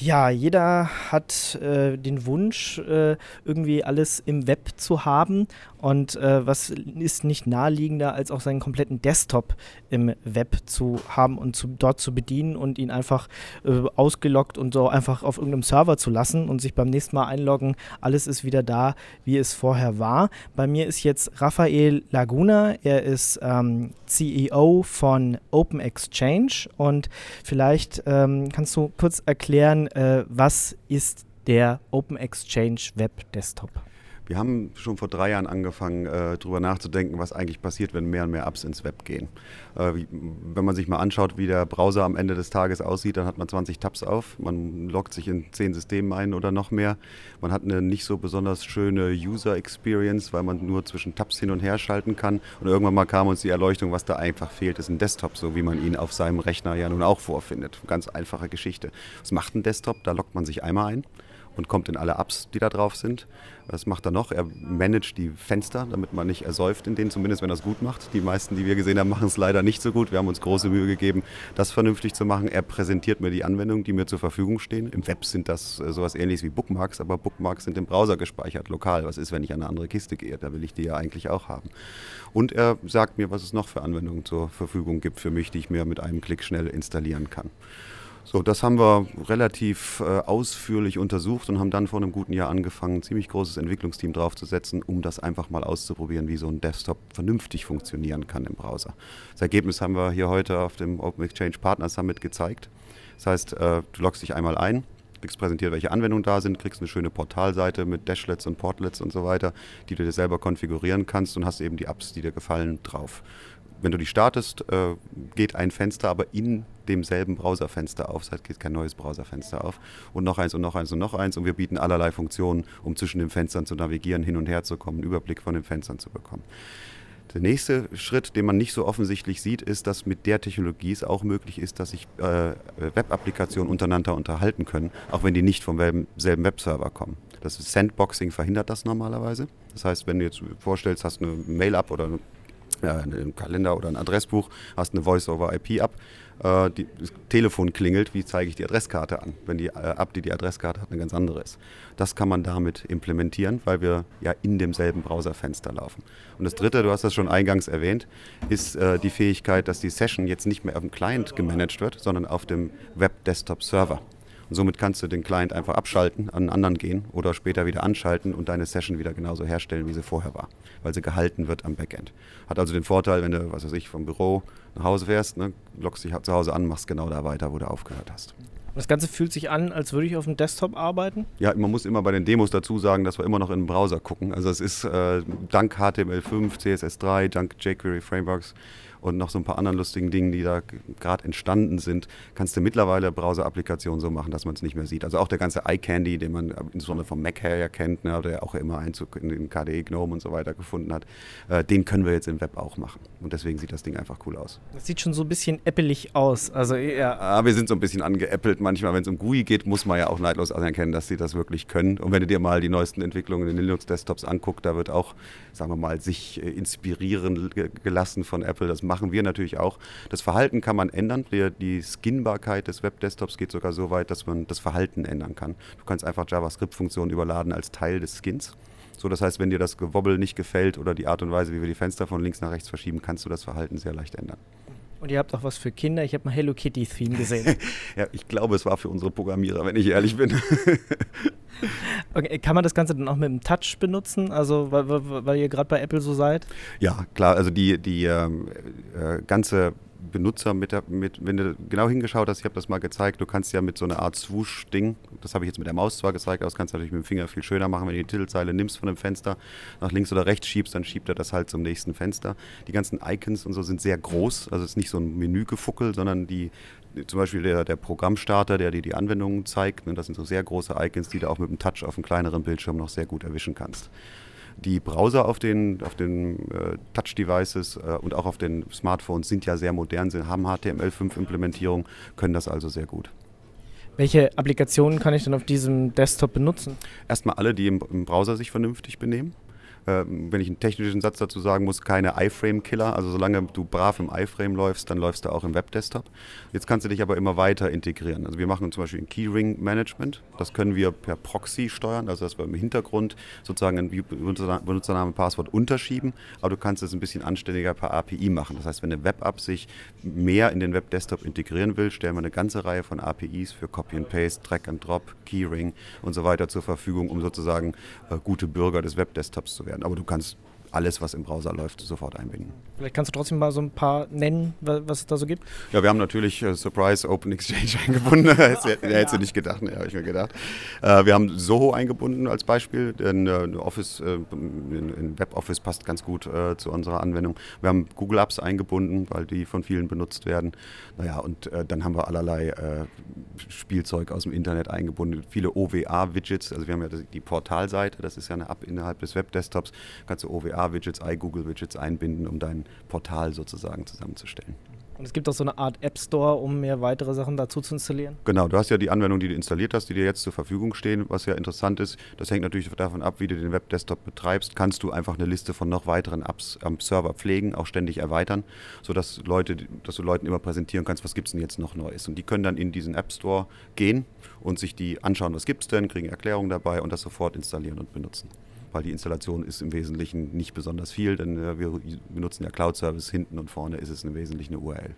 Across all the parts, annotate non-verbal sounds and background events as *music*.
ja, jeder hat äh, den Wunsch, äh, irgendwie alles im Web zu haben. Und äh, was ist nicht naheliegender, als auch seinen kompletten Desktop im Web zu haben und zu, dort zu bedienen und ihn einfach äh, ausgeloggt und so einfach auf irgendeinem Server zu lassen und sich beim nächsten Mal einloggen. Alles ist wieder da, wie es vorher war. Bei mir ist jetzt Raphael Laguna. Er ist ähm, CEO von Open Exchange und vielleicht ähm, kannst du kurz erklären, äh, was ist der Open Exchange Web Desktop? Wir haben schon vor drei Jahren angefangen, äh, darüber nachzudenken, was eigentlich passiert, wenn mehr und mehr Apps ins Web gehen. Äh, wie, wenn man sich mal anschaut, wie der Browser am Ende des Tages aussieht, dann hat man 20 Tabs auf, man loggt sich in 10 Systemen ein oder noch mehr. Man hat eine nicht so besonders schöne User Experience, weil man nur zwischen Tabs hin und her schalten kann. Und irgendwann mal kam uns die Erleuchtung, was da einfach fehlt, ist ein Desktop, so wie man ihn auf seinem Rechner ja nun auch vorfindet. Ganz einfache Geschichte. Was macht ein Desktop? Da loggt man sich einmal ein und kommt in alle Apps, die da drauf sind. Was macht er noch? Er managt die Fenster, damit man nicht ersäuft in denen, zumindest wenn er es gut macht. Die meisten, die wir gesehen haben, *laughs* machen es leider nicht so gut. Wir haben uns große Mühe gegeben, das vernünftig zu machen. Er präsentiert mir die Anwendungen, die mir zur Verfügung stehen. Im Web sind das äh, sowas ähnliches wie Bookmarks, aber Bookmarks sind im Browser gespeichert, lokal. Was ist, wenn ich an eine andere Kiste gehe? Da will ich die ja eigentlich auch haben. Und er sagt mir, was es noch für Anwendungen zur Verfügung gibt für mich, die ich mir mit einem Klick schnell installieren kann. So, das haben wir relativ äh, ausführlich untersucht und haben dann vor einem guten Jahr angefangen, ein ziemlich großes Entwicklungsteam draufzusetzen, um das einfach mal auszuprobieren, wie so ein Desktop vernünftig funktionieren kann im Browser. Das Ergebnis haben wir hier heute auf dem Open Exchange Partner Summit gezeigt. Das heißt, äh, du loggst dich einmal ein, kriegst präsentiert, welche Anwendungen da sind, kriegst eine schöne Portalseite mit Dashlets und Portlets und so weiter, die du dir selber konfigurieren kannst und hast eben die Apps, die dir gefallen, drauf wenn du die startest, äh, geht ein Fenster aber in demselben Browserfenster auf. Das heißt, geht kein neues Browserfenster auf. Und noch eins und noch eins und noch eins. Und wir bieten allerlei Funktionen, um zwischen den Fenstern zu navigieren, hin und her zu kommen, einen Überblick von den Fenstern zu bekommen. Der nächste Schritt, den man nicht so offensichtlich sieht, ist, dass mit der Technologie es auch möglich ist, dass sich äh, Web-Applikationen untereinander unterhalten können, auch wenn die nicht vom selben Webserver kommen. Das Sandboxing verhindert das normalerweise. Das heißt, wenn du jetzt vorstellst, hast eine Mail-Up oder eine ja, einen Kalender oder ein Adressbuch, hast eine Voice-over-IP ab, äh, die, das Telefon klingelt, wie zeige ich die Adresskarte an, wenn die äh, App, die die Adresskarte hat, eine ganz andere ist. Das kann man damit implementieren, weil wir ja in demselben Browserfenster laufen. Und das Dritte, du hast das schon eingangs erwähnt, ist äh, die Fähigkeit, dass die Session jetzt nicht mehr auf dem Client gemanagt wird, sondern auf dem Web-Desktop-Server. Und somit kannst du den Client einfach abschalten, an einen anderen gehen oder später wieder anschalten und deine Session wieder genauso herstellen, wie sie vorher war, weil sie gehalten wird am Backend. Hat also den Vorteil, wenn du, was weiß ich, vom Büro nach Hause fährst, ne, lockst dich zu Hause an, machst genau da weiter, wo du aufgehört hast. Das Ganze fühlt sich an, als würde ich auf dem Desktop arbeiten? Ja, man muss immer bei den Demos dazu sagen, dass wir immer noch in den Browser gucken. Also es ist äh, dank HTML5, CSS3, dank jQuery Frameworks und noch so ein paar anderen lustigen Dingen, die da gerade entstanden sind, kannst du mittlerweile Browser-Applikationen so machen, dass man es nicht mehr sieht. Also auch der ganze iCandy, den man insbesondere vom Mac her ja kennt, ne, der auch immer Einzug in den KDE GNOME und so weiter gefunden hat, äh, den können wir jetzt im Web auch machen. Und deswegen sieht das Ding einfach cool aus. Das sieht schon so ein bisschen appelig aus. Also ja. Ah, wir sind so ein bisschen angeäppelt. Manchmal, wenn es um GUI geht, muss man ja auch neidlos anerkennen, dass sie das wirklich können. Und wenn du dir mal die neuesten Entwicklungen in den Linux-Desktops anguckst, da wird auch, sagen wir mal, sich äh, inspirieren gelassen von Apple. Das machen wir natürlich auch. Das Verhalten kann man ändern. Die, die Skinbarkeit des Web-Desktops geht sogar so weit, dass man das Verhalten ändern kann. Du kannst einfach JavaScript-Funktionen überladen als Teil des Skins. So, das heißt, wenn dir das Gewobbel nicht gefällt oder die Art und Weise, wie wir die Fenster von links nach rechts verschieben, kannst du das Verhalten sehr leicht ändern. Und ihr habt auch was für Kinder. Ich habe mal Hello Kitty Theme gesehen. *laughs* ja, ich glaube, es war für unsere Programmierer, wenn ich ehrlich bin. *laughs* *laughs* okay, kann man das Ganze dann auch mit dem Touch benutzen? Also, weil, weil ihr gerade bei Apple so seid? Ja, klar. Also die, die ähm, äh, ganze Benutzer mit, der, mit, wenn du genau hingeschaut hast, ich habe das mal gezeigt, du kannst ja mit so einer Art Swoosh-Ding, das habe ich jetzt mit der Maus zwar gezeigt, aber das kannst du natürlich mit dem Finger viel schöner machen, wenn du die Titelzeile nimmst von dem Fenster, nach links oder rechts schiebst, dann schiebt er das halt zum nächsten Fenster. Die ganzen Icons und so sind sehr groß, also es ist nicht so ein Menügefuckel, sondern die, zum Beispiel der, der Programmstarter, der dir die Anwendungen zeigt, ne, das sind so sehr große Icons, die du auch mit dem Touch auf einem kleineren Bildschirm noch sehr gut erwischen kannst. Die Browser auf den, auf den äh, Touch-Devices äh, und auch auf den Smartphones sind ja sehr modern, sie haben HTML5-Implementierung, können das also sehr gut. Welche Applikationen kann ich denn auf diesem Desktop benutzen? Erstmal alle, die im, im Browser sich vernünftig benehmen. Äh, wenn ich einen technischen Satz dazu sagen muss, keine iFrame-Killer. Also solange du brav im iFrame läufst, dann läufst du auch im Webdesktop. Jetzt kannst du dich aber immer weiter integrieren. Also wir machen zum Beispiel ein Keyring-Management. Das können wir per Proxy steuern, also dass wir im Hintergrund sozusagen ein Benutzername, Passwort unterschieben, aber du kannst es ein bisschen anständiger per API machen. Das heißt, wenn eine Web-App sich mehr in den Webdesktop integrieren will, stellen wir eine ganze Reihe von APIs für Copy and Paste, Drag and Drop, Keyring und so weiter zur Verfügung, um sozusagen äh, gute Bürger des Webdesktops zu werden. Aber du kannst alles, was im Browser läuft, sofort einbinden. Vielleicht kannst du trotzdem mal so ein paar nennen, was es da so gibt. Ja, wir haben natürlich äh, Surprise Open Exchange *laughs* eingebunden. das *laughs* hätte, hätte ja. nicht gedacht, ne, habe ich mir gedacht. Äh, wir haben Soho eingebunden als Beispiel, denn äh, Office, äh, in, in WebOffice passt ganz gut äh, zu unserer Anwendung. Wir haben Google Apps eingebunden, weil die von vielen benutzt werden. Naja, und äh, dann haben wir allerlei Spielzeug aus dem Internet eingebunden, viele OWA-Widgets. Also wir haben ja die Portalseite, das ist ja eine App innerhalb des Webdesktops. Kannst du OWA widgets iGoogle-Widgets einbinden, um dein Portal sozusagen zusammenzustellen. Und es gibt auch so eine Art App Store, um mehr weitere Sachen dazu zu installieren? Genau, du hast ja die Anwendung, die du installiert hast, die dir jetzt zur Verfügung stehen. Was ja interessant ist, das hängt natürlich davon ab, wie du den Webdesktop betreibst. Kannst du einfach eine Liste von noch weiteren Apps am Server pflegen, auch ständig erweitern, sodass Leute, dass du Leuten immer präsentieren kannst, was gibt es denn jetzt noch Neues. Und die können dann in diesen App Store gehen und sich die anschauen, was gibt es denn, kriegen Erklärungen dabei und das sofort installieren und benutzen weil die Installation ist im Wesentlichen nicht besonders viel, denn äh, wir benutzen ja Cloud-Service, hinten und vorne ist es im Wesentlichen eine URL.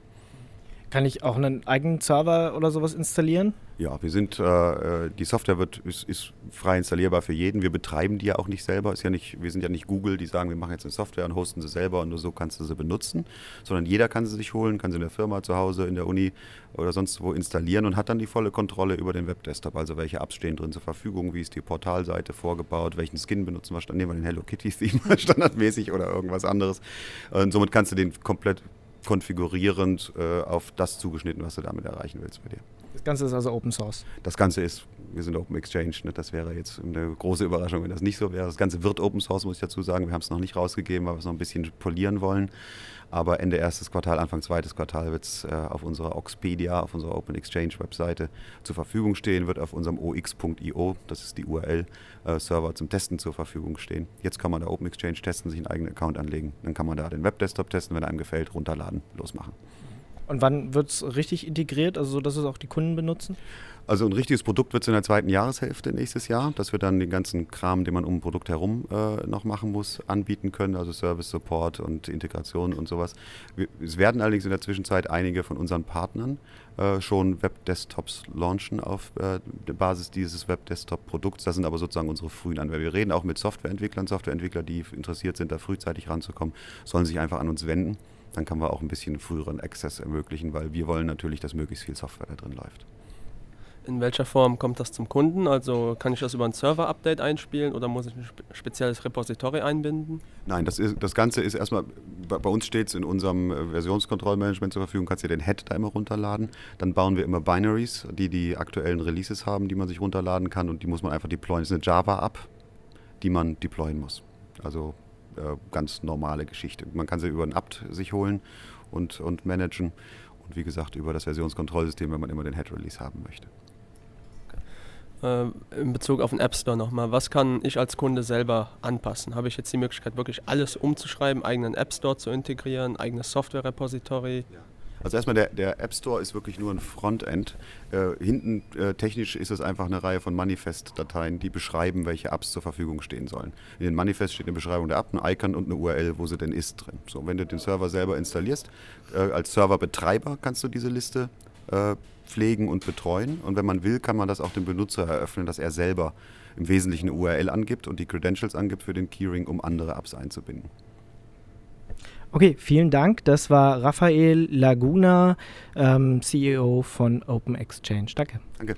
Kann ich auch einen eigenen Server oder sowas installieren? Ja, wir sind, äh, äh, die Software wird, ist, ist, frei installierbar für jeden. Wir betreiben die ja auch nicht selber. Ist ja nicht, wir sind ja nicht Google, die sagen, wir machen jetzt eine Software und hosten sie selber und nur so kannst du sie benutzen, sondern jeder kann sie sich holen, kann sie in der Firma, zu Hause, in der Uni oder sonst wo installieren und hat dann die volle Kontrolle über den Webdesktop. Also welche Apps stehen drin zur Verfügung, wie ist die Portalseite vorgebaut, welchen Skin benutzen wir, nehmen wir den Hello Kitty Theme *laughs* standardmäßig oder irgendwas anderes. Und somit kannst du den komplett konfigurierend äh, auf das zugeschnitten, was du damit erreichen willst bei dir. Das Ganze ist also Open Source. Das Ganze ist, wir sind Open Exchange, ne? das wäre jetzt eine große Überraschung, wenn das nicht so wäre. Das Ganze wird Open Source, muss ich dazu sagen. Wir haben es noch nicht rausgegeben, weil wir es noch ein bisschen polieren wollen. Aber Ende erstes Quartal, Anfang zweites Quartal wird es äh, auf unserer Oxpedia, auf unserer Open Exchange Webseite zur Verfügung stehen, wird auf unserem ox.io, das ist die URL-Server äh, zum Testen zur Verfügung stehen. Jetzt kann man da Open Exchange testen, sich einen eigenen Account anlegen. Dann kann man da den Webdesktop testen, wenn einem gefällt, runterladen, losmachen. Und wann wird es richtig integriert, also so, dass es auch die Kunden benutzen? Also ein richtiges Produkt wird es in der zweiten Jahreshälfte nächstes Jahr, dass wir dann den ganzen Kram, den man um ein Produkt herum äh, noch machen muss, anbieten können, also Service Support und Integration und sowas. Wir, es werden allerdings in der Zwischenzeit einige von unseren Partnern äh, schon Web-Desktops launchen auf äh, der Basis dieses Web-Desktop-Produkts. Das sind aber sozusagen unsere frühen Anwender. Wir reden auch mit Softwareentwicklern, Softwareentwickler, die interessiert sind, da frühzeitig ranzukommen, sollen sich einfach an uns wenden dann kann man auch ein bisschen früheren Access ermöglichen, weil wir wollen natürlich, dass möglichst viel Software da drin läuft. In welcher Form kommt das zum Kunden? Also kann ich das über ein Server-Update einspielen oder muss ich ein spezielles Repository einbinden? Nein, das, ist, das Ganze ist erstmal, bei, uns steht es in unserem äh, Versionskontrollmanagement zur Verfügung, kannst du den Head da immer runterladen. Dann bauen wir immer Binaries, die die aktuellen Releases haben, die man sich runterladen kann und die muss man einfach deployen. Das ist eine Java-App, die man deployen muss. Also ganz normale Geschichte. Man kann sie über ein Apt sich holen und, und managen. Und wie gesagt, über das Versionskontrollsystem, wenn man immer den Head-Release haben möchte. Äh, in Bezug auf den App Store nochmal, was kann ich als Kunde selber anpassen? Habe ich jetzt die Möglichkeit, wirklich alles umzuschreiben, eigenen App Store zu integrieren, eigenes Software-Repository? Ja. Also erstmal, der, der App Store ist wirklich nur ein Frontend. Äh, hinten äh, technisch ist es einfach eine Reihe von Manifest-Dateien, die beschreiben, welche Apps zur Verfügung stehen sollen. In den Manifest steht eine Beschreibung der App, ein Icon und eine URL, wo sie denn ist drin. So, wenn du den Server selber installierst, äh, als Serverbetreiber kannst du diese Liste äh, pflegen und betreuen. Und wenn man will, kann man das auch dem Benutzer eröffnen, dass er selber im Wesentlichen eine URL angibt und die Credentials angibt für den Keyring, um andere Apps einzubinden. Okay, vielen Dank. Das war Raphael Laguna, ähm, CEO von Open Exchange. Danke. Danke.